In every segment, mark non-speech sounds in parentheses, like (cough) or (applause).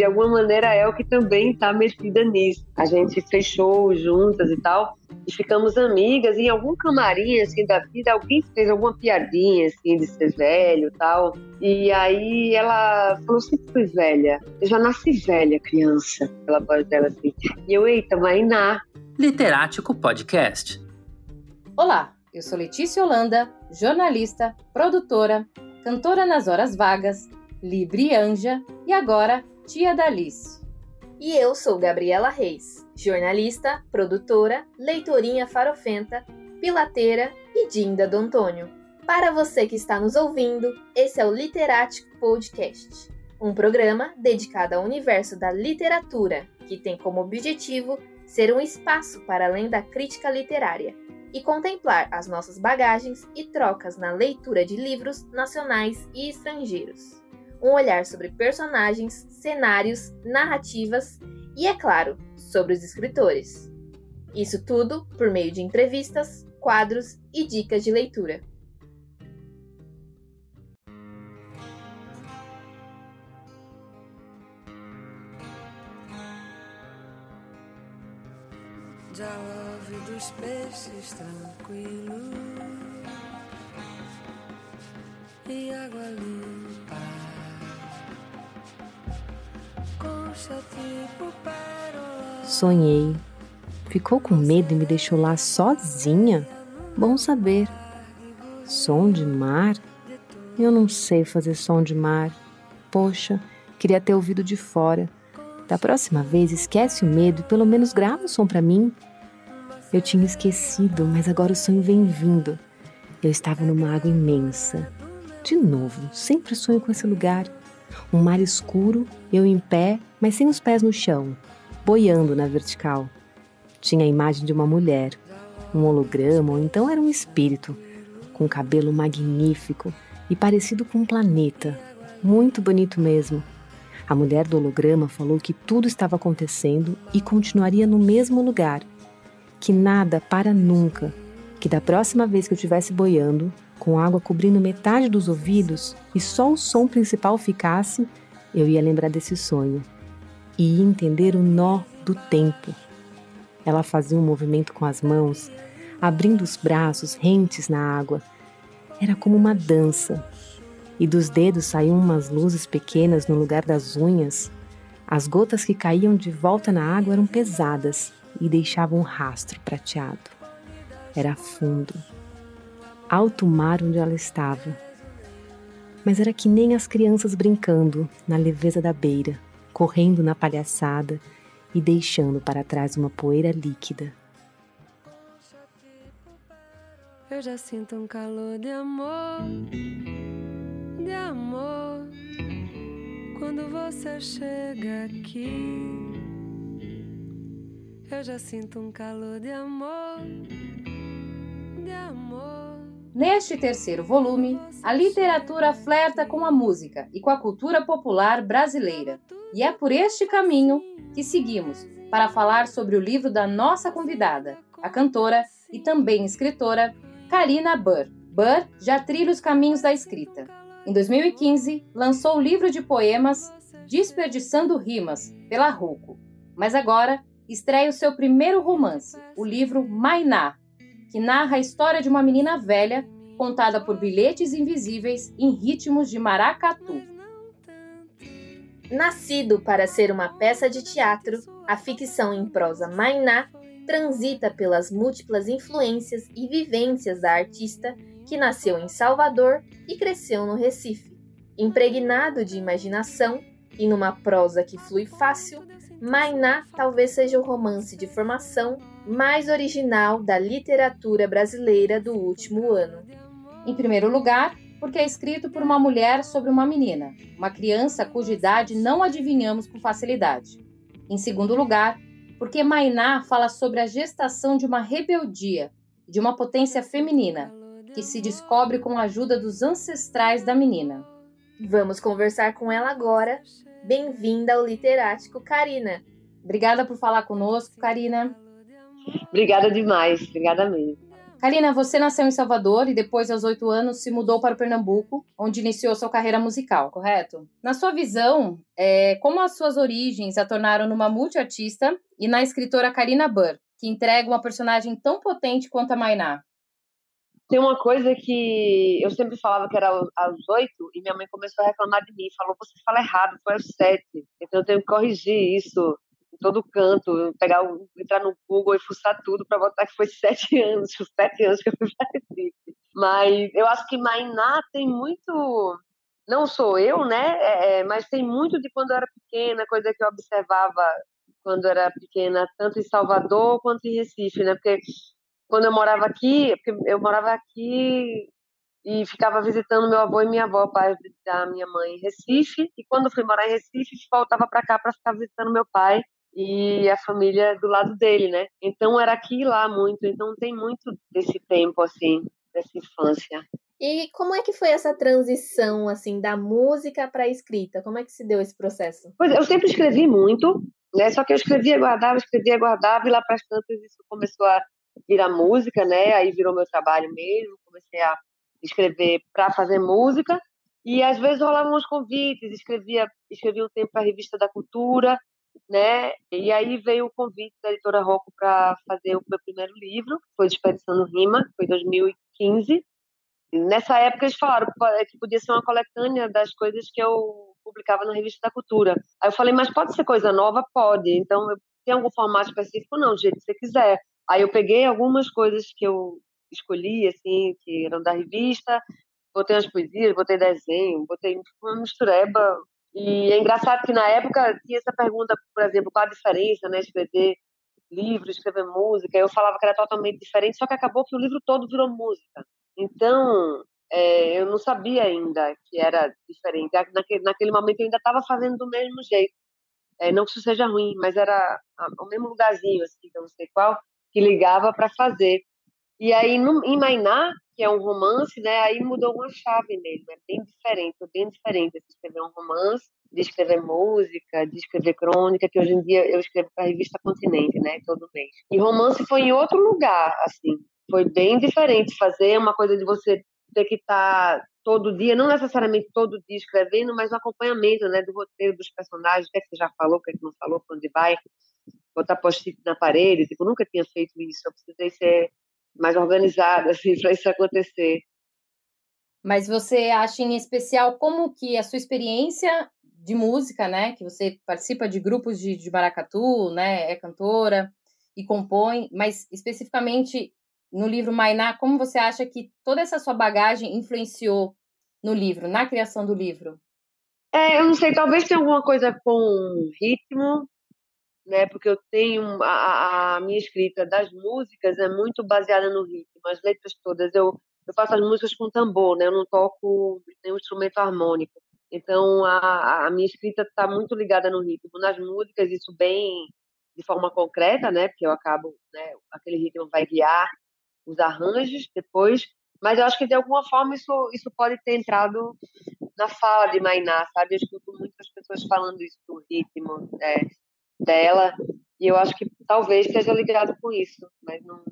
de alguma maneira a Elke também está metida nisso. A gente fechou juntas e tal, e ficamos amigas. E em algum camarim assim da vida, alguém fez alguma piadinha assim de ser velho e tal. E aí ela falou: sempre fui velha. Eu já nasci velha, criança. Aquela voz dela assim. E eu, eita, Mainá. Literático Podcast. Olá, eu sou Letícia Holanda, jornalista, produtora, cantora nas horas vagas, Libre Anja e agora tia da. E eu sou Gabriela Reis, jornalista, produtora, leitorinha farofenta, pilateira e dinda do Antônio. Para você que está nos ouvindo, esse é o Literático Podcast, um programa dedicado ao universo da literatura, que tem como objetivo ser um espaço para além da crítica literária e contemplar as nossas bagagens e trocas na leitura de livros nacionais e estrangeiros. Um olhar sobre personagens, cenários, narrativas e, é claro, sobre os escritores. Isso tudo por meio de entrevistas, quadros e dicas de leitura. Já dos peixes tranquilo e água limpa. Sonhei. Ficou com medo e me deixou lá sozinha? Bom saber. Som de mar? Eu não sei fazer som de mar. Poxa, queria ter ouvido de fora. Da próxima vez, esquece o medo e pelo menos grava o som para mim. Eu tinha esquecido, mas agora o sonho vem vindo. Eu estava numa água imensa. De novo, sempre sonho com esse lugar. Um mar escuro, eu em pé, mas sem os pés no chão, boiando na vertical. Tinha a imagem de uma mulher, um holograma, ou então era um espírito, com cabelo magnífico e parecido com um planeta. Muito bonito mesmo. A mulher do holograma falou que tudo estava acontecendo e continuaria no mesmo lugar que nada para nunca, que da próxima vez que eu estivesse boiando, com água cobrindo metade dos ouvidos e só o som principal ficasse, eu ia lembrar desse sonho e ia entender o nó do tempo. Ela fazia um movimento com as mãos, abrindo os braços rentes na água. Era como uma dança. E dos dedos saíam umas luzes pequenas no lugar das unhas. As gotas que caíam de volta na água eram pesadas e deixava um rastro prateado. Era fundo, alto mar onde ela estava. Mas era que nem as crianças brincando na leveza da beira, correndo na palhaçada e deixando para trás uma poeira líquida. Eu já sinto um calor de amor, de amor, quando você chega aqui. Eu já sinto um calor de amor, de amor. Neste terceiro volume, a literatura flerta com a música e com a cultura popular brasileira. E é por este caminho que seguimos para falar sobre o livro da nossa convidada, a cantora e também escritora Karina Burr. Burr já trilha os caminhos da escrita. Em 2015, lançou o livro de poemas Desperdiçando Rimas, pela Ruco. Mas agora estreia o seu primeiro romance, o livro Mainá, que narra a história de uma menina velha contada por bilhetes invisíveis em ritmos de maracatu. Nascido para ser uma peça de teatro, a ficção em prosa Mainá transita pelas múltiplas influências e vivências da artista que nasceu em Salvador e cresceu no Recife. Impregnado de imaginação e numa prosa que flui fácil, Mainá talvez seja o romance de formação mais original da literatura brasileira do último ano. Em primeiro lugar, porque é escrito por uma mulher sobre uma menina, uma criança cuja idade não adivinhamos com facilidade. Em segundo lugar, porque Mainá fala sobre a gestação de uma rebeldia, de uma potência feminina, que se descobre com a ajuda dos ancestrais da menina. Vamos conversar com ela agora Bem-vinda ao Literático, Karina. Obrigada por falar conosco, Karina. Obrigada demais, obrigada mesmo. Karina, você nasceu em Salvador e depois, aos oito anos, se mudou para o Pernambuco, onde iniciou sua carreira musical, correto? Na sua visão, é, como as suas origens a tornaram numa multiartista e na escritora Karina Burr, que entrega uma personagem tão potente quanto a Mainá? Tem uma coisa que eu sempre falava que era aos oito e minha mãe começou a reclamar de mim. Falou, você fala errado, foi aos sete. Então eu tenho que corrigir isso todo canto, pegar, entrar no Google e fuçar tudo para botar que foi (laughs) sete anos, os sete anos que eu fui para Recife. Mas eu acho que Mainá tem muito, não sou eu, né? É, é, mas tem muito de quando eu era pequena, coisa que eu observava quando eu era pequena, tanto em Salvador quanto em Recife, né? Porque quando eu morava aqui, eu morava aqui e ficava visitando meu avô e minha avó, pai da minha mãe em Recife, e quando fui morar em Recife, voltava para cá para ficar visitando meu pai e a família do lado dele, né? Então era aqui e lá muito, então tem muito desse tempo assim, dessa infância. E como é que foi essa transição assim da música para a escrita? Como é que se deu esse processo? Pois eu sempre escrevi muito, né? Só que eu escrevia, guardava, escrevia, guardava e lá para as tantas isso começou a virar música, né? Aí virou meu trabalho mesmo, comecei a escrever para fazer música e às vezes rolavam uns convites, escrevia, escrevia um tempo para a revista da Cultura né? E aí veio o convite da editora Rocco para fazer o meu primeiro livro, foi Desperdiçando Rima, foi em 2015. nessa época eles falaram que podia ser uma coletânea das coisas que eu publicava na revista da Cultura. Aí eu falei, mas pode ser coisa nova? Pode. Então, tem algum formato específico? Não, do jeito que você quiser. Aí eu peguei algumas coisas que eu escolhi, assim, que eram da revista, botei as poesias, botei desenho, botei uma mistureba e é engraçado que na época tinha essa pergunta, por exemplo, qual a diferença, né, escrever livro, escrever música. Eu falava que era totalmente diferente, só que acabou que o livro todo virou música. Então, é, eu não sabia ainda que era diferente. Naquele, naquele momento eu ainda estava fazendo do mesmo jeito. É, não que isso seja ruim, mas era o mesmo lugarzinho, assim, eu não sei qual, que ligava para fazer. E aí, no, em Mainá, que é um romance, né? Aí mudou uma chave nele, é bem diferente, é bem diferente de escrever um romance, de escrever música, de escrever crônica, que hoje em dia eu escrevo para a revista Continente, né? Todo mês. E romance foi em outro lugar, assim. Foi bem diferente fazer uma coisa de você ter que estar tá todo dia, não necessariamente todo dia escrevendo, mas no acompanhamento, né? Do roteiro dos personagens, o que, é que você já falou, o que, é que não falou, para onde vai botar post-it na parede, tipo, nunca tinha feito isso, eu precisei ser mais organizada (laughs) assim para isso acontecer. Mas você acha em especial como que a sua experiência de música, né, que você participa de grupos de, de maracatu, né, é cantora e compõe, mas especificamente no livro Mainá, como você acha que toda essa sua bagagem influenciou no livro, na criação do livro? É, eu não sei, talvez tenha alguma coisa com ritmo, né? Porque eu tenho a, a minha escrita das músicas é muito baseada no ritmo, as letras todas eu eu faço as músicas com tambor, né? Eu não toco nenhum instrumento harmônico. Então a, a minha escrita está muito ligada no ritmo. Nas músicas isso bem de forma concreta, né? Porque eu acabo, né? Aquele ritmo vai guiar os arranjos depois. Mas eu acho que de alguma forma isso isso pode ter entrado na fala de Mainá, sabe? Eu escuto muitas pessoas falando isso do ritmo, né? Dela, e eu acho que talvez esteja ligado com isso, mas não,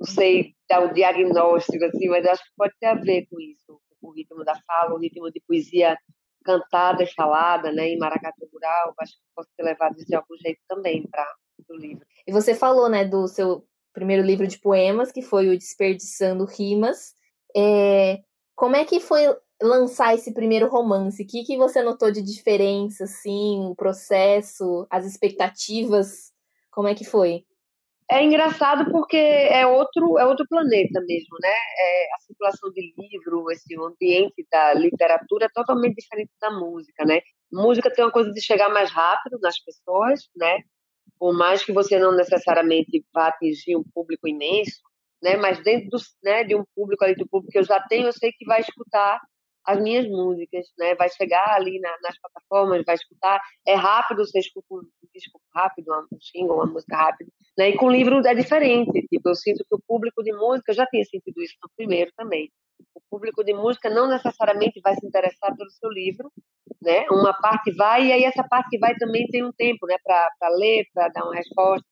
não sei dar o diagnóstico, assim, mas acho que pode ter a ver com isso, o ritmo da fala, o ritmo de poesia cantada e falada, né, em maracatu rural, acho que pode ter levado de algum jeito também para o livro. E você falou, né, do seu primeiro livro de poemas, que foi o Desperdiçando Rimas, é, como é que foi lançar esse primeiro romance? O que, que você notou de diferença, assim, o processo, as expectativas? Como é que foi? É engraçado porque é outro, é outro planeta mesmo, né? É, a circulação de livro, esse ambiente da literatura é totalmente diferente da música, né? Música tem uma coisa de chegar mais rápido nas pessoas, né? Por mais que você não necessariamente vá atingir um público imenso, né? Mas dentro do, né, de um público ali, do público que eu já tenho, eu sei que vai escutar as minhas músicas, né? Vai chegar ali na, nas plataformas, vai escutar. É rápido, você escuta um disco rápido, um single, uma música rápida. Né? E com livro é diferente. Tipo, eu sinto que o público de música, já tinha sentido isso no primeiro também. O público de música não necessariamente vai se interessar pelo seu livro, né? Uma parte vai e aí essa parte que vai também tem um tempo, né? Para ler, para dar uma resposta.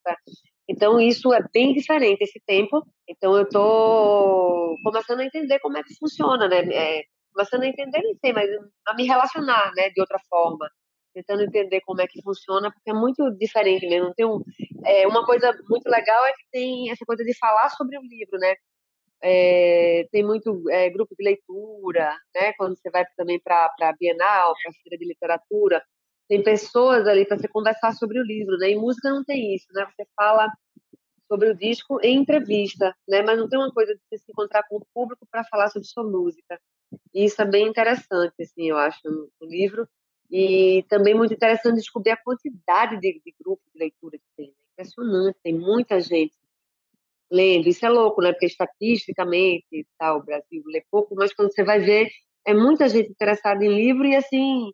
Então, isso é bem diferente esse tempo. Então, eu estou começando a entender como é que funciona, né? É, começando a entender, não sei, mas a me relacionar, né, de outra forma. Tentando entender como é que funciona, porque é muito diferente mesmo. Tem um, é, uma coisa muito legal é que tem essa coisa de falar sobre o livro, né? É, tem muito é, grupo de leitura, né? Quando você vai também para a Bienal, para a Feira de Literatura, tem pessoas ali para você conversar sobre o livro, né? E música não tem isso, né? Você fala sobre o disco em entrevista, né? Mas não tem uma coisa de você se encontrar com o público para falar sobre sua música. E isso é bem interessante, assim, eu acho, no, livro. E também muito interessante descobrir a quantidade de, de grupos de leitura que tem. Né? Impressionante, tem muita gente lendo. Isso é louco, né? Porque estatisticamente, tá, o Brasil lê pouco, mas quando você vai ver, é muita gente interessada em livro e assim,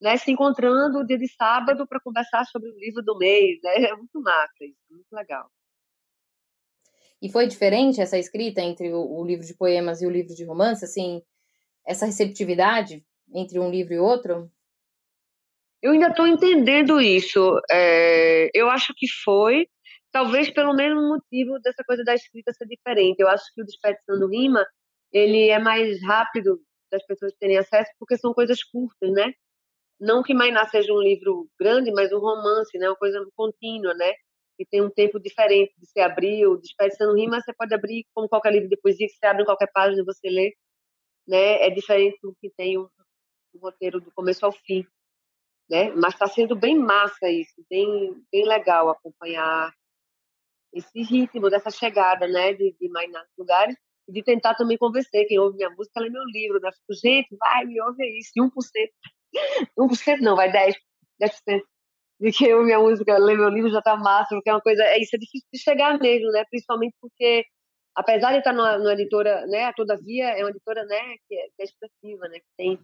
né, se encontrando dia de sábado para conversar sobre o livro do mês, né? É muito massa isso, é muito legal. E foi diferente essa escrita entre o, o livro de poemas e o livro de romance, assim, essa receptividade entre um livro e outro? Eu ainda estou entendendo isso. É, eu acho que foi, talvez pelo mesmo motivo dessa coisa da escrita ser diferente. Eu acho que o Desperdiçando Rima, ele é mais rápido das pessoas terem acesso porque são coisas curtas, né? não que Mainá seja um livro grande, mas um romance, né? Uma coisa contínua, né? Que tem um tempo diferente de se abrir, o Desperdiçando Rima, você pode abrir como qualquer livro de poesia, que você abre em qualquer página e você lê, né? É diferente do que tem um, um roteiro do começo ao fim, né? Mas está sendo bem massa isso, bem, bem legal acompanhar esse ritmo dessa chegada, né? De, de Mainá nos lugares e de tentar também convencer quem ouve minha música, lê meu livro, né? Fico, gente, vai, me ouve isso, 1% 1% não, vai 10%, 10% de que eu, minha música, ler meu livro já tá massa, porque é uma coisa, é, isso é difícil de chegar mesmo, né, principalmente porque, apesar de estar numa, editora, né, todavia, é uma editora, né, que é, que é expressiva, né, que tem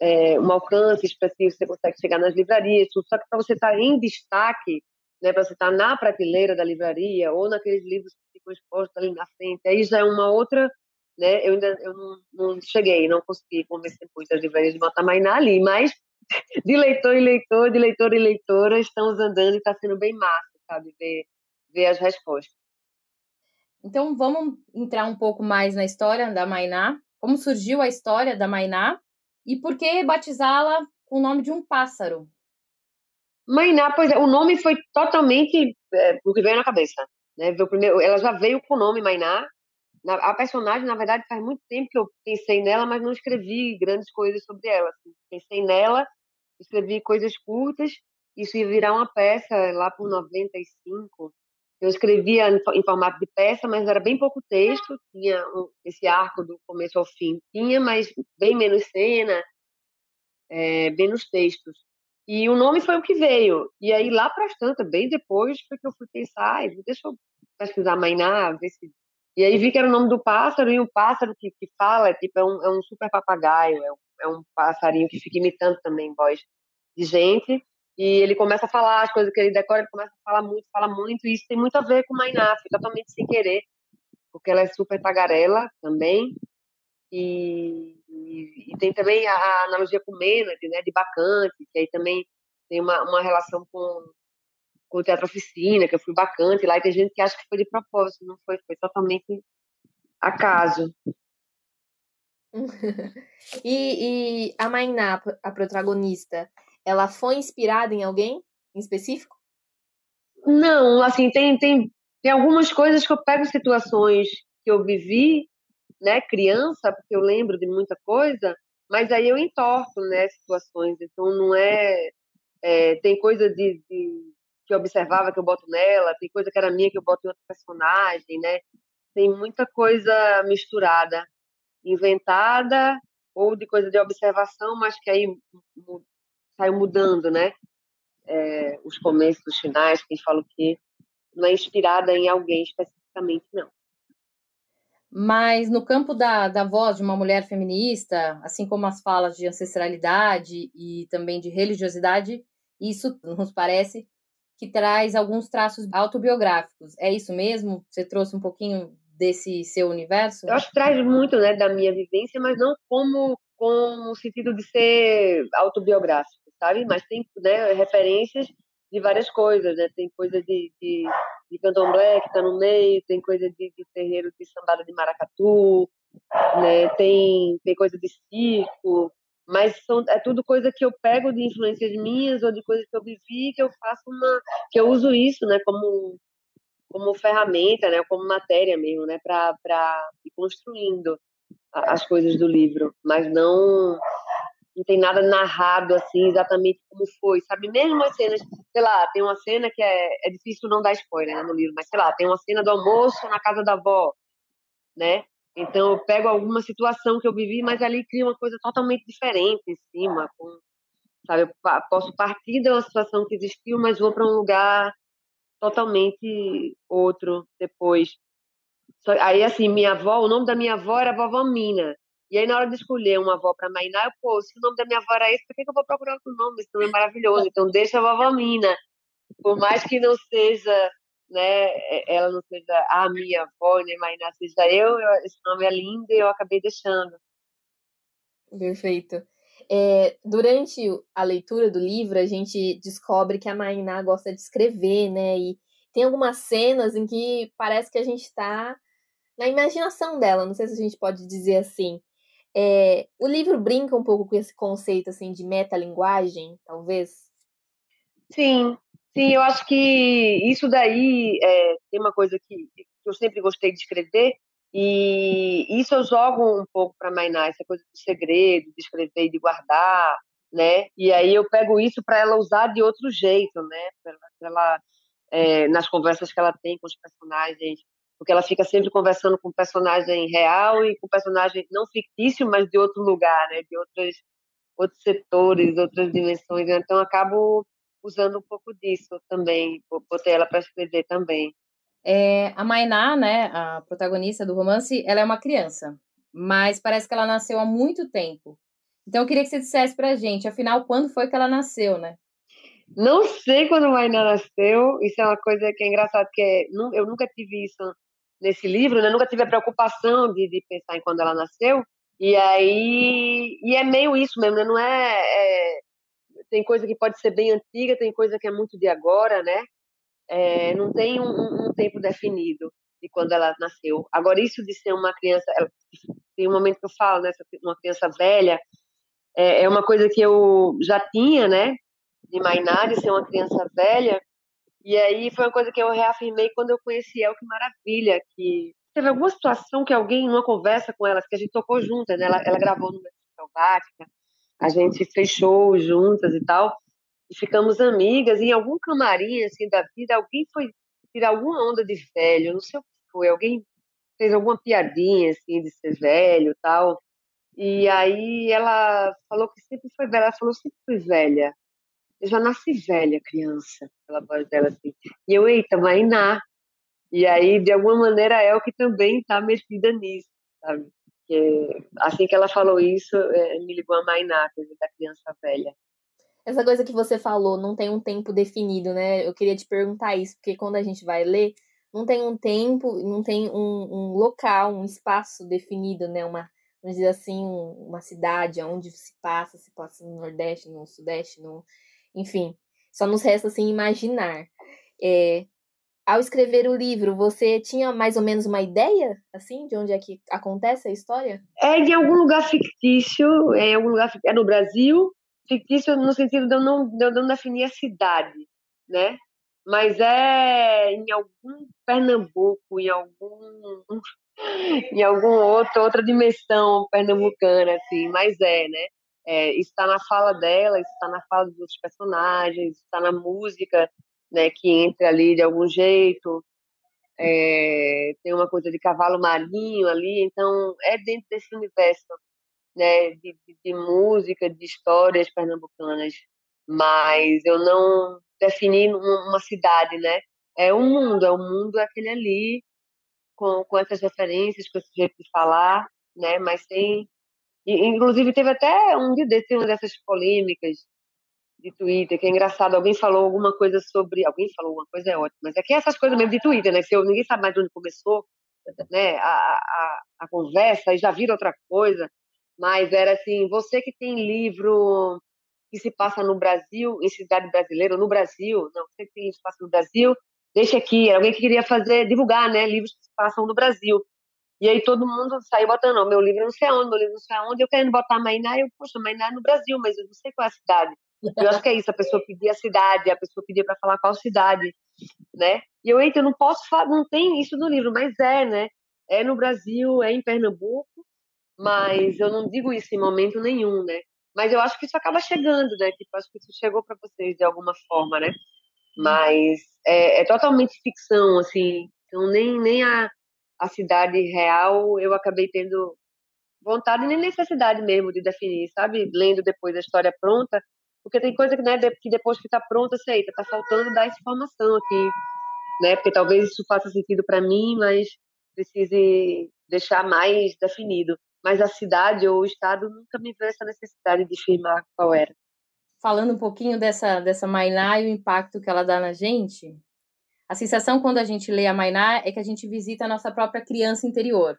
é, um alcance expressivo, você consegue chegar nas livrarias, só que para você estar tá em destaque, né, para você estar tá na prateleira da livraria, ou naqueles livros que ficam expostos ali na frente, aí já é uma outra né? Eu ainda eu não, não cheguei, não consegui convencer muitas livrarias de botar Mainá ali, mas (laughs) de leitor em leitor, de leitor em leitora, estamos andando e está sendo bem massa, sabe? Ver, ver as respostas. Então, vamos entrar um pouco mais na história da Mainá. Como surgiu a história da Mainá e por que batizá-la com o nome de um pássaro? Mainá, pois é, o nome foi totalmente é, o que veio na cabeça. Né? Primeiro, ela já veio com o nome Mainá, a personagem, na verdade, faz muito tempo que eu pensei nela, mas não escrevi grandes coisas sobre ela. Assim. Pensei nela, escrevi coisas curtas, isso ia virar uma peça lá por 95. Eu escrevia em formato de peça, mas era bem pouco texto, tinha esse arco do começo ao fim, tinha, mas bem menos cena, é, menos textos. E o nome foi o que veio. E aí, lá para as tantas, bem depois, foi que eu fui pensar, deixa eu pesquisar Mainá, ver se e aí vi que era o nome do pássaro, e o pássaro que, que fala tipo, é, um, é um super papagaio, é um, é um passarinho que fica imitando também voz de gente. E ele começa a falar as coisas que ele decora, ele começa a falar muito, fala muito, e isso tem muito a ver com Mainá, foi totalmente sem querer, porque ela é super tagarela também. E, e, e tem também a, a analogia com Menard, né, de Bacante, que aí também tem uma, uma relação com, com o Teatro Oficina, que eu fui bacante lá, e tem gente que acha que foi de propósito, não foi, foi totalmente acaso. (laughs) e, e a Mainá, a protagonista, ela foi inspirada em alguém em específico? Não, assim, tem, tem, tem algumas coisas que eu pego situações que eu vivi, né, criança, porque eu lembro de muita coisa, mas aí eu entorto, né, situações, então não é, é tem coisa de, de que eu observava que eu boto nela, tem coisa que era minha que eu boto em outro personagem, né? Tem muita coisa misturada, inventada ou de coisa de observação, mas que aí saiu mudando, né? É, os começos, os finais, quem fala o quê. Não é inspirada em alguém especificamente, não. Mas no campo da, da voz de uma mulher feminista, assim como as falas de ancestralidade e também de religiosidade, isso nos parece que traz alguns traços autobiográficos. É isso mesmo? Você trouxe um pouquinho desse seu universo? Eu acho que traz muito né, da minha vivência, mas não como com o sentido de ser autobiográfico, sabe? Mas tem né, referências de várias coisas, né? Tem coisa de, de, de candomblé que está no meio, tem coisa de, de terreiro de sambada de maracatu, né? Tem, tem coisa de circo, mas são, é tudo coisa que eu pego de influências minhas ou de coisas que eu vivi que eu faço uma que eu uso isso né como como ferramenta né como matéria mesmo né para para ir construindo as coisas do livro mas não não tem nada narrado assim exatamente como foi sabe mesmo as cenas sei lá tem uma cena que é, é difícil não dar spoiler né, no livro mas sei lá tem uma cena do almoço na casa da avó né então, eu pego alguma situação que eu vivi, mas ali cria uma coisa totalmente diferente em cima. Com, sabe, eu posso partir de uma situação que existiu, mas vou para um lugar totalmente outro depois. Aí, assim, minha avó, o nome da minha avó era Vovó Mina. E aí, na hora de escolher uma avó para Mainá, eu, pô, se o nome da minha avó era esse, por que, que eu vou procurar outro nome? Esse nome é maravilhoso. Então, deixa a Vovó Mina. Por mais que não seja né, ela não seja a minha avó, nem Mainá seja eu, eu, esse nome é lindo e eu acabei deixando. Perfeito. É, durante a leitura do livro, a gente descobre que a Mainá gosta de escrever, né? E tem algumas cenas em que parece que a gente está na imaginação dela, não sei se a gente pode dizer assim. É, o livro brinca um pouco com esse conceito assim de metalinguagem, talvez? Sim, Sim, eu acho que isso daí é, tem uma coisa que, que eu sempre gostei de escrever, e isso eu jogo um pouco para Mainá, essa coisa do segredo, de escrever e de guardar, né? E aí eu pego isso para ela usar de outro jeito, né? Pra ela, é, nas conversas que ela tem com os personagens, porque ela fica sempre conversando com personagem real e com personagem não fictício, mas de outro lugar, né? De outros outros setores, outras dimensões. Então eu acabo usando um pouco disso também, botei ela para escrever também. É, a Mainá, né, a protagonista do romance, ela é uma criança, mas parece que ela nasceu há muito tempo. Então eu queria que você dissesse pra gente, afinal, quando foi que ela nasceu, né? Não sei quando a Mainá nasceu, isso é uma coisa que é engraçada, que eu nunca tive isso nesse livro, né? nunca tive a preocupação de, de pensar em quando ela nasceu, e aí, e é meio isso mesmo, né? não é, é tem coisa que pode ser bem antiga, tem coisa que é muito de agora, né? É, não tem um, um, tempo definido de quando ela nasceu. Agora, isso de ser uma criança, ela, tem um momento que eu falo, né? Uma criança velha, é, é uma coisa que eu já tinha, né? De Mainá, de ser uma criança velha. E aí foi uma coisa que eu reafirmei quando eu conheci El, que maravilha, que teve alguma situação que alguém, numa conversa com ela, que a gente tocou juntas, né? Ela, ela gravou no Selvática, a gente fechou juntas e tal, e ficamos amigas. E em algum camarim assim da vida, alguém foi tirar alguma onda de velho, não sei o que foi, alguém fez alguma piadinha assim de ser velho, tal. E aí ela falou que sempre foi velha, ela falou sempre fui velha. Eu já nasci velha, criança, pela voz dela assim. E eu, eita, Mainá. E aí, de alguma maneira, é o que também está metida nisso, sabe? Porque assim que ela falou isso, é, me ligou a Mainá, coisa da criança velha. Essa coisa que você falou, não tem um tempo definido, né? Eu queria te perguntar isso, porque quando a gente vai ler, não tem um tempo, não tem um, um local, um espaço definido, né? Uma, vamos dizer assim, uma cidade onde se passa, se passa no Nordeste, no Sudeste, no, enfim. Só nos resta assim imaginar. É, ao escrever o livro, você tinha mais ou menos uma ideia, assim, de onde é que acontece a história? É de algum lugar fictício, é algum lugar é no Brasil, fictício no sentido de eu não, de eu não definir a cidade, né? Mas é em algum Pernambuco, em algum (laughs) em algum outro outra dimensão pernambucana, assim, mas é, né? É, está na fala dela, está na fala dos outros personagens, está na música né, que entra ali de algum jeito. É, tem uma coisa de cavalo marinho ali, então é dentro desse universo né, de, de, de música, de histórias pernambucanas, mas eu não defini uma cidade, né? É um mundo, é o um mundo aquele ali, com, com essas referências, com esse jeito de falar, né? Mas tem. Inclusive, teve até um dia desse, uma dessas polêmicas de Twitter, que é engraçado, alguém falou alguma coisa sobre. Alguém falou alguma coisa, é ótimo, mas é que é essas coisas mesmo de Twitter, né? Se eu, ninguém sabe mais de onde começou né, a, a, a conversa e já vira outra coisa, mas era assim: você que tem livro que se passa no Brasil, em cidade brasileira, no Brasil, não sei se se passa no Brasil, deixa aqui. Era alguém que queria fazer, divulgar, né, livros que se passam no Brasil. E aí todo mundo saiu botando, oh, meu livro não sei onde, meu livro não sei onde, eu querendo botar Mainá, eu, poxa, Mainá é no Brasil, mas eu não sei qual é a cidade. Eu acho que é isso, a pessoa pedia a cidade, a pessoa pedia para falar qual cidade, né? E eu, eita, eu não posso falar, não tem isso no livro, mas é, né? É no Brasil, é em Pernambuco, mas eu não digo isso em momento nenhum, né? Mas eu acho que isso acaba chegando, né? Tipo, acho que isso chegou para vocês de alguma forma, né? Mas é, é, totalmente ficção, assim. Então nem nem a, a cidade real eu acabei tendo vontade nem necessidade mesmo de definir, sabe? Lendo depois a história pronta, porque tem coisa que, né, que depois que está pronta, você eita, tá faltando dar essa informação aqui, né? Porque talvez isso faça sentido para mim, mas precise deixar mais definido. Mas a cidade ou o estado nunca me veio essa necessidade de firmar qual era. Falando um pouquinho dessa dessa Mainá e o impacto que ela dá na gente, a sensação quando a gente lê a Mainá é que a gente visita a nossa própria criança interior.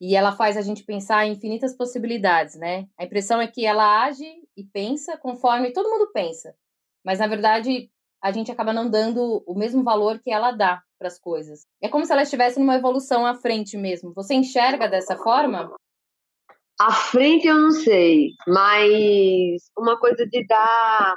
E ela faz a gente pensar em infinitas possibilidades, né? A impressão é que ela age e pensa conforme todo mundo pensa. Mas, na verdade, a gente acaba não dando o mesmo valor que ela dá para as coisas. É como se ela estivesse numa evolução à frente mesmo. Você enxerga dessa forma? À frente eu não sei, mas uma coisa de dar,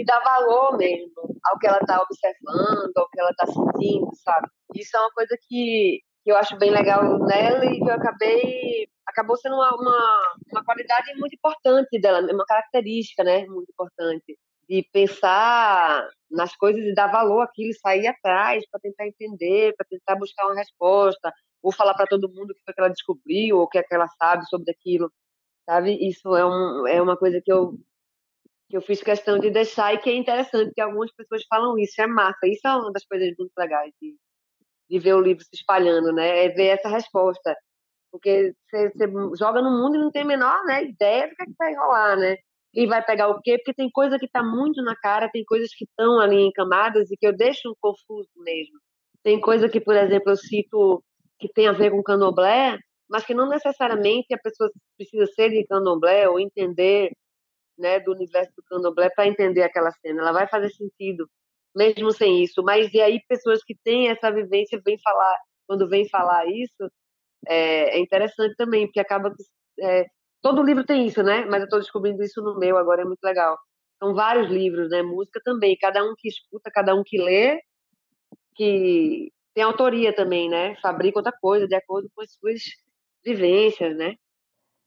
de dar valor mesmo ao que ela está observando, ao que ela está sentindo, sabe? Isso é uma coisa que que eu acho bem legal nela e que eu acabei acabou sendo uma, uma, uma qualidade muito importante dela, uma característica, né, muito importante de pensar nas coisas e dar valor àquilo, sair atrás para tentar entender, para tentar buscar uma resposta, ou falar para todo mundo o que que ela descobriu ou o que, é que ela sabe sobre aquilo, sabe? Isso é, um, é uma coisa que eu eu fiz questão de deixar e que é interessante que algumas pessoas falam isso, é massa, isso é uma das coisas muito legais de, de ver o livro se espalhando, né? É ver essa resposta. Porque você, joga no mundo e não tem a menor né, ideia do que, é que vai rolar, né? Quem vai pegar o quê? Porque tem coisa que está muito na cara, tem coisas que estão ali em camadas e que eu deixo confuso mesmo. Tem coisa que, por exemplo, eu cito que tem a ver com candomblé, mas que não necessariamente a pessoa precisa ser de candomblé ou entender né, do universo do candomblé para entender aquela cena. Ela vai fazer sentido mesmo sem isso. Mas e aí pessoas que têm essa vivência vêm falar, quando vêm falar isso, é, é interessante também, porque acaba é, todo livro tem isso, né? Mas eu estou descobrindo isso no meu agora, é muito legal. São vários livros, né? Música também, cada um que escuta, cada um que lê, que tem autoria também, né? Fabrica outra coisa de acordo com as suas vivências, né?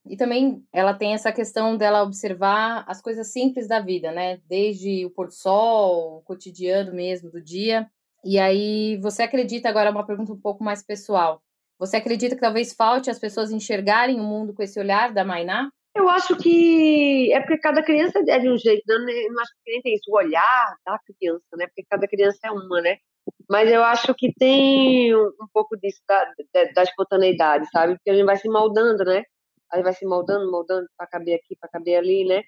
E também ela tem essa questão dela observar as coisas simples da vida, né? Desde o pôr do sol, o cotidiano mesmo do dia. E aí, você acredita, agora uma pergunta um pouco mais pessoal. Você acredita que talvez falte as pessoas enxergarem o mundo com esse olhar da Mainá? Eu acho que é porque cada criança é de um jeito, né? não acho que nem tem isso, o olhar da criança, né? Porque cada criança é uma, né? Mas eu acho que tem um pouco disso da, da espontaneidade, sabe? Porque a gente vai se moldando, né? Aí vai se moldando, moldando para caber aqui, para caber ali, né?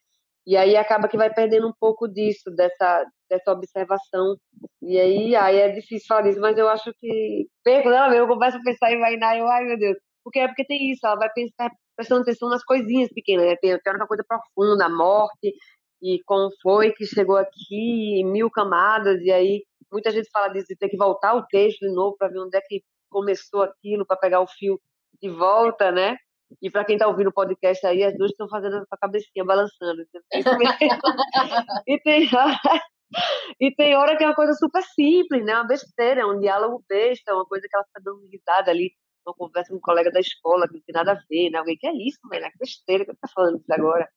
E aí acaba que vai perdendo um pouco disso, dessa, dessa observação. E aí, aí é difícil falar isso, mas eu acho que. Perco, não, eu começo a pensar em Vainá, eu, ai meu Deus. Porque é porque tem isso, ela vai pensar, prestando atenção nas coisinhas pequenas, né? Tem, tem uma coisa profunda, a morte, e como foi que chegou aqui, mil camadas, e aí muita gente fala disso, de ter que voltar o texto de novo para ver onde é que começou aquilo, para pegar o fio de volta, né? E para quem está ouvindo o podcast aí, as duas estão fazendo a cabecinha balançando. e, tem (laughs) hora, (laughs) e tem hora que é uma coisa super simples, né? Uma besteira, é um diálogo besta, uma coisa que ela está dando risada ali, uma conversa com um colega da escola que não tem nada a ver, né? Alguém que é isso, velho, que besteira que está falando isso agora.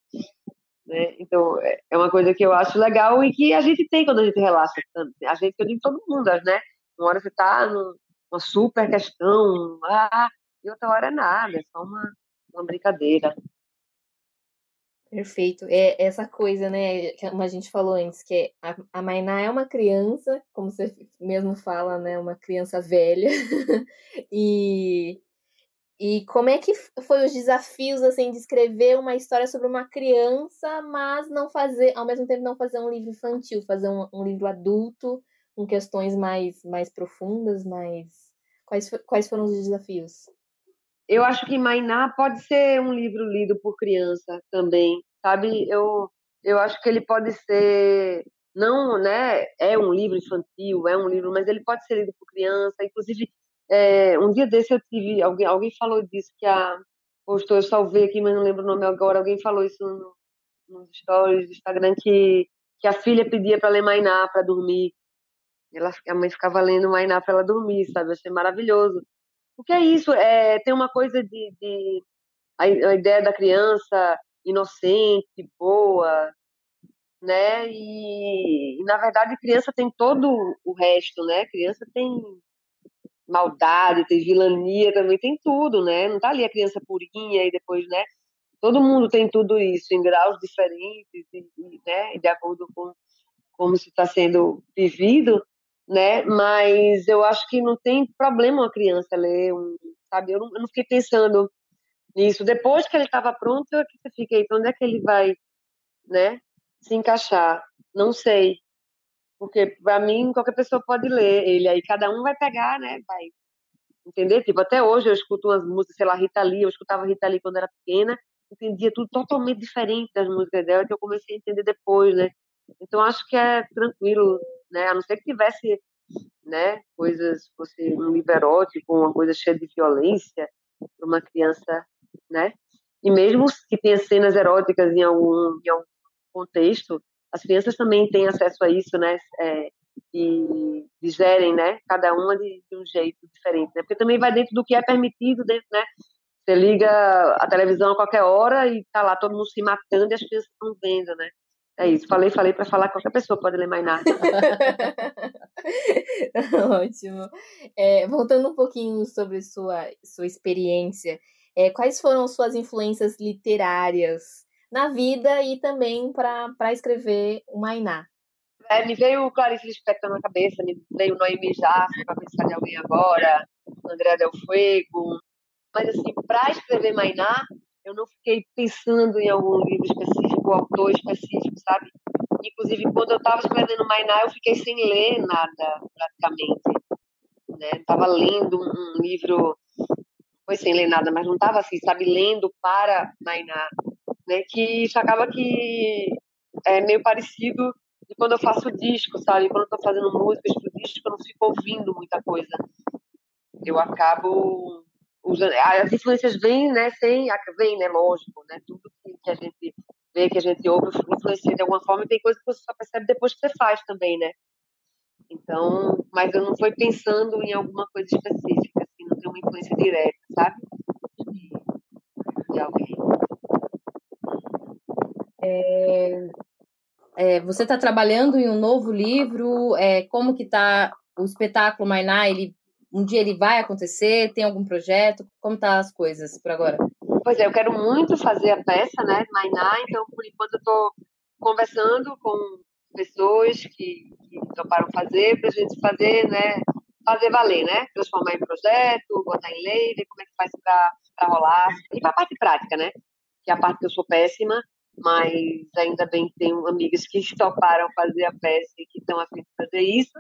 Né? Então, é, é uma coisa que eu acho legal e que a gente tem quando a gente relaxa. A gente, eu digo todo mundo, né? Uma hora você está numa super questão, ah, outra hora nada, é só uma, uma brincadeira. Perfeito. É essa coisa, né, como a gente falou antes, que a, a Mainá é uma criança, como você mesmo fala, né, uma criança velha. (laughs) e, e como é que foi os desafios, assim, de escrever uma história sobre uma criança, mas não fazer, ao mesmo tempo não fazer um livro infantil, fazer um, um livro adulto, com questões mais, mais profundas, mais... Quais, quais foram os desafios? Eu acho que Mainá pode ser um livro lido por criança também, sabe? Eu eu acho que ele pode ser não, né? É um livro infantil, é um livro, mas ele pode ser lido por criança. Inclusive, é, um dia desse eu tive alguém, alguém falou disso que a postou, eu salvei aqui, mas não lembro o nome agora. Alguém falou isso no, nos stories do Instagram que que a filha pedia para ler Mainá para dormir. Ela, a mãe ficava lendo Mainá para ela dormir, sabe? Eu achei maravilhoso. Porque é isso, é, tem uma coisa de, de a, a ideia da criança inocente, boa, né? E, e, na verdade criança tem todo o resto, né? Criança tem maldade, tem vilania, também tem tudo, né? Não tá ali a criança purinha e depois, né? Todo mundo tem tudo isso em graus diferentes e, e né? De acordo com como isso está sendo vivido, né? Mas eu acho que não tem problema uma criança ler um, sabe? Eu não, eu não fiquei pensando nisso. Depois que ele estava pronto, eu fiquei, então onde é que ele vai, né? Se encaixar? Não sei. Porque, para mim, qualquer pessoa pode ler ele. Aí cada um vai pegar, né? Vai entender? Tipo, até hoje eu escuto umas músicas, sei lá, Rita Lee, eu escutava Rita Lee quando era pequena, entendia tudo totalmente diferente das músicas dela, que eu comecei a entender depois, né? Então acho que é tranquilo, né? A não ser que tivesse, né, coisas, fosse um livro erótico, uma coisa cheia de violência para uma criança, né? E mesmo que tenha cenas eróticas em algum, em algum contexto, as crianças também têm acesso a isso, né? É, e, e gerem, né? Cada uma de, de, um jeito diferente, né? Porque também vai dentro do que é permitido, dentro, né? Você liga a televisão a qualquer hora e tá lá todo mundo se matando e as crianças estão vendo, né? É isso, falei, falei para falar qualquer pessoa pode ler mais nada. (laughs) Ótimo. É, voltando um pouquinho sobre sua, sua experiência, é, quais foram suas influências literárias na vida e também para escrever o Mainá? É, me veio Clarice Lispector na cabeça, me veio Noemi Jaffe, para pensar de alguém agora, André Del Fuego. Mas, assim, para escrever Mainá, eu não fiquei pensando em algum livro específico, autor específico, sabe? Inclusive, quando eu estava escrevendo Mainá, eu fiquei sem ler nada, praticamente. Né? Estava lendo um livro, foi sem ler nada, mas não estava assim, sabe, lendo para Mainá. Né? Que isso acaba que é meio parecido de quando eu faço disco, sabe? Quando eu estou fazendo músicas pro disco, eu não fico ouvindo muita coisa. Eu acabo usando. As influências vêm, né? Sem. Vem, né? Lógico, né? Tudo que a gente vê, que a gente ouve, influencia de alguma forma, e tem coisa que você só percebe depois que você faz também, né? Então, mas eu não fui pensando em alguma coisa específica, assim, não tem uma influência direta, sabe? De alguém. É, é, você está trabalhando em um novo livro? É, como que está o espetáculo Mainá? Ele um dia ele vai acontecer? Tem algum projeto? Como tá as coisas por agora? Pois é, eu quero muito fazer a peça, né, Mainá, então por enquanto eu estou conversando com pessoas que, que toparam fazer, para a gente fazer, né, fazer valer, né, transformar em projeto, botar em lei, ver como é que faz para rolar, e para a parte prática, né, que é a parte que eu sou péssima, mas ainda bem que tenho amigas que (laughs) toparam fazer a peça e que estão a fim de fazer isso.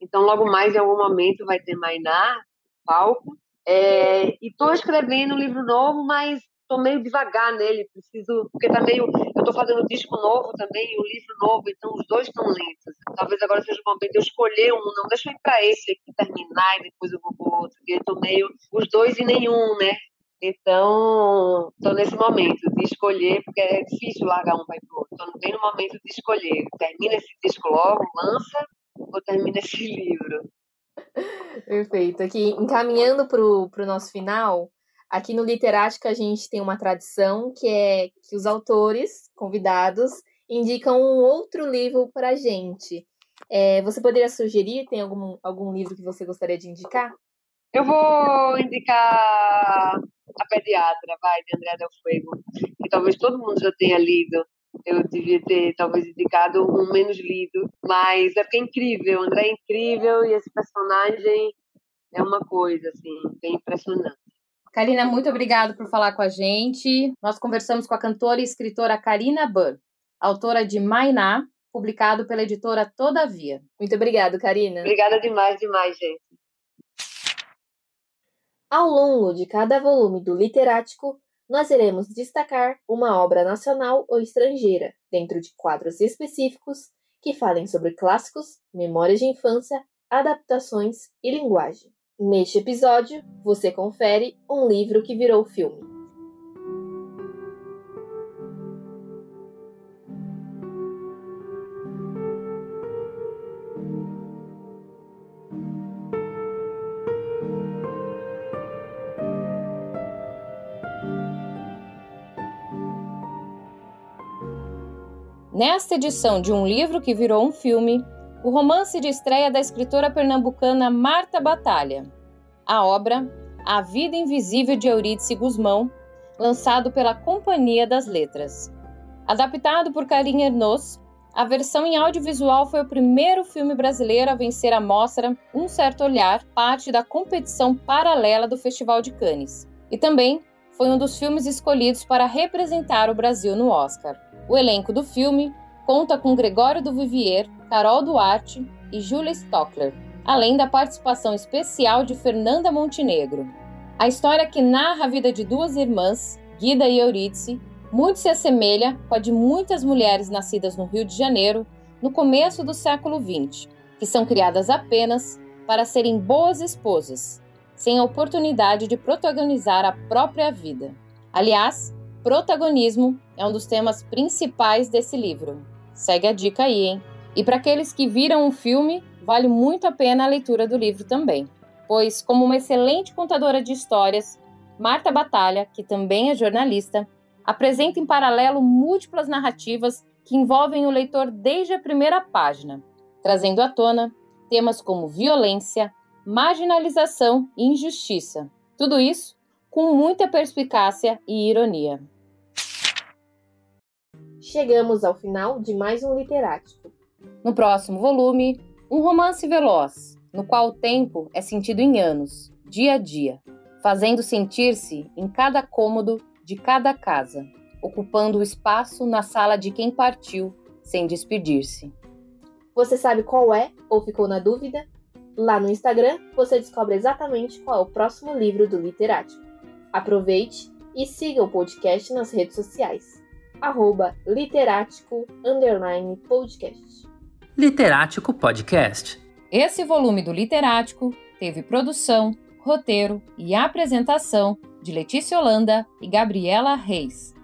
Então, logo mais, em algum momento, vai ter Mainá, palco. É, e estou escrevendo um livro novo, mas estou meio devagar nele, preciso, porque tá meio, eu estou fazendo um disco novo também, um livro novo, então os dois estão lentos. Talvez agora seja o momento de eu escolher um, não deixa eu ir para esse aqui terminar e depois eu vou para outro, porque estou meio os dois e nenhum, né? Então, estou nesse momento de escolher, porque é difícil largar um para o outro. Estou bem no momento de escolher. Termina esse disco logo, lança, ou termina esse livro. Perfeito. Aqui, encaminhando para o nosso final, aqui no Literática a gente tem uma tradição que é que os autores convidados indicam um outro livro para a gente. É, você poderia sugerir? Tem algum, algum livro que você gostaria de indicar? Eu vou indicar a pediatra, vai, de André Del Fuego, que talvez todo mundo já tenha lido. Eu devia ter, talvez, indicado um menos lido, mas é porque é incrível. O André é incrível e esse personagem é uma coisa, assim, bem impressionante. Karina, muito obrigada por falar com a gente. Nós conversamos com a cantora e escritora Karina Burr, autora de Mainá, publicado pela editora Todavia. Muito obrigada, Karina. Obrigada demais, demais, gente. Ao longo de cada volume do Literático, nós iremos destacar uma obra nacional ou estrangeira, dentro de quadros específicos que falem sobre clássicos, memórias de infância, adaptações e linguagem. Neste episódio, você confere um livro que virou filme. Nesta edição de um livro que virou um filme, o romance de estreia da escritora pernambucana Marta Batalha. A obra A Vida Invisível de Eurídice Guzmão, lançado pela Companhia das Letras. Adaptado por Karine Ernaux, a versão em audiovisual foi o primeiro filme brasileiro a vencer a mostra Um Certo Olhar, parte da competição paralela do Festival de Cannes. E também foi um dos filmes escolhidos para representar o Brasil no Oscar. O elenco do filme conta com Gregório do Vivier, Carol Duarte e Julia Stockler, além da participação especial de Fernanda Montenegro. A história que narra a vida de duas irmãs, Guida e Eurídice, muito se assemelha com a de muitas mulheres nascidas no Rio de Janeiro no começo do século XX, que são criadas apenas para serem boas esposas, sem a oportunidade de protagonizar a própria vida. Aliás, protagonismo é um dos temas principais desse livro. Segue a dica aí, hein? E para aqueles que viram o filme, vale muito a pena a leitura do livro também, pois, como uma excelente contadora de histórias, Marta Batalha, que também é jornalista, apresenta em paralelo múltiplas narrativas que envolvem o leitor desde a primeira página, trazendo à tona temas como violência, marginalização e injustiça. Tudo isso com muita perspicácia e ironia. Chegamos ao final de mais um Literático. No próximo volume, um romance veloz, no qual o tempo é sentido em anos, dia a dia, fazendo sentir-se em cada cômodo de cada casa, ocupando o espaço na sala de quem partiu sem despedir-se. Você sabe qual é ou ficou na dúvida? Lá no Instagram você descobre exatamente qual é o próximo livro do Literático. Aproveite e siga o podcast nas redes sociais. Arroba Literático Podcast. Literático Podcast. Esse volume do Literático teve produção, roteiro e apresentação de Letícia Holanda e Gabriela Reis.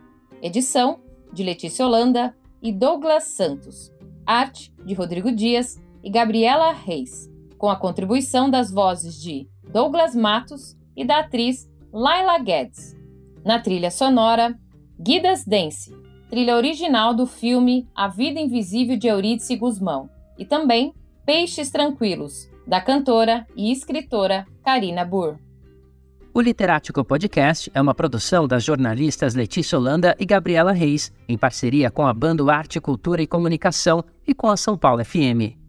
Edição de Letícia Holanda e Douglas Santos. Arte de Rodrigo Dias e Gabriela Reis com a contribuição das vozes de Douglas Matos e da atriz Laila Guedes. Na trilha sonora, Guidas Dance, trilha original do filme A Vida Invisível de Eurídice Guzmão, e também Peixes Tranquilos, da cantora e escritora Karina Burr. O Literático Podcast é uma produção das jornalistas Letícia Holanda e Gabriela Reis, em parceria com a Bando Arte, Cultura e Comunicação e com a São Paulo FM.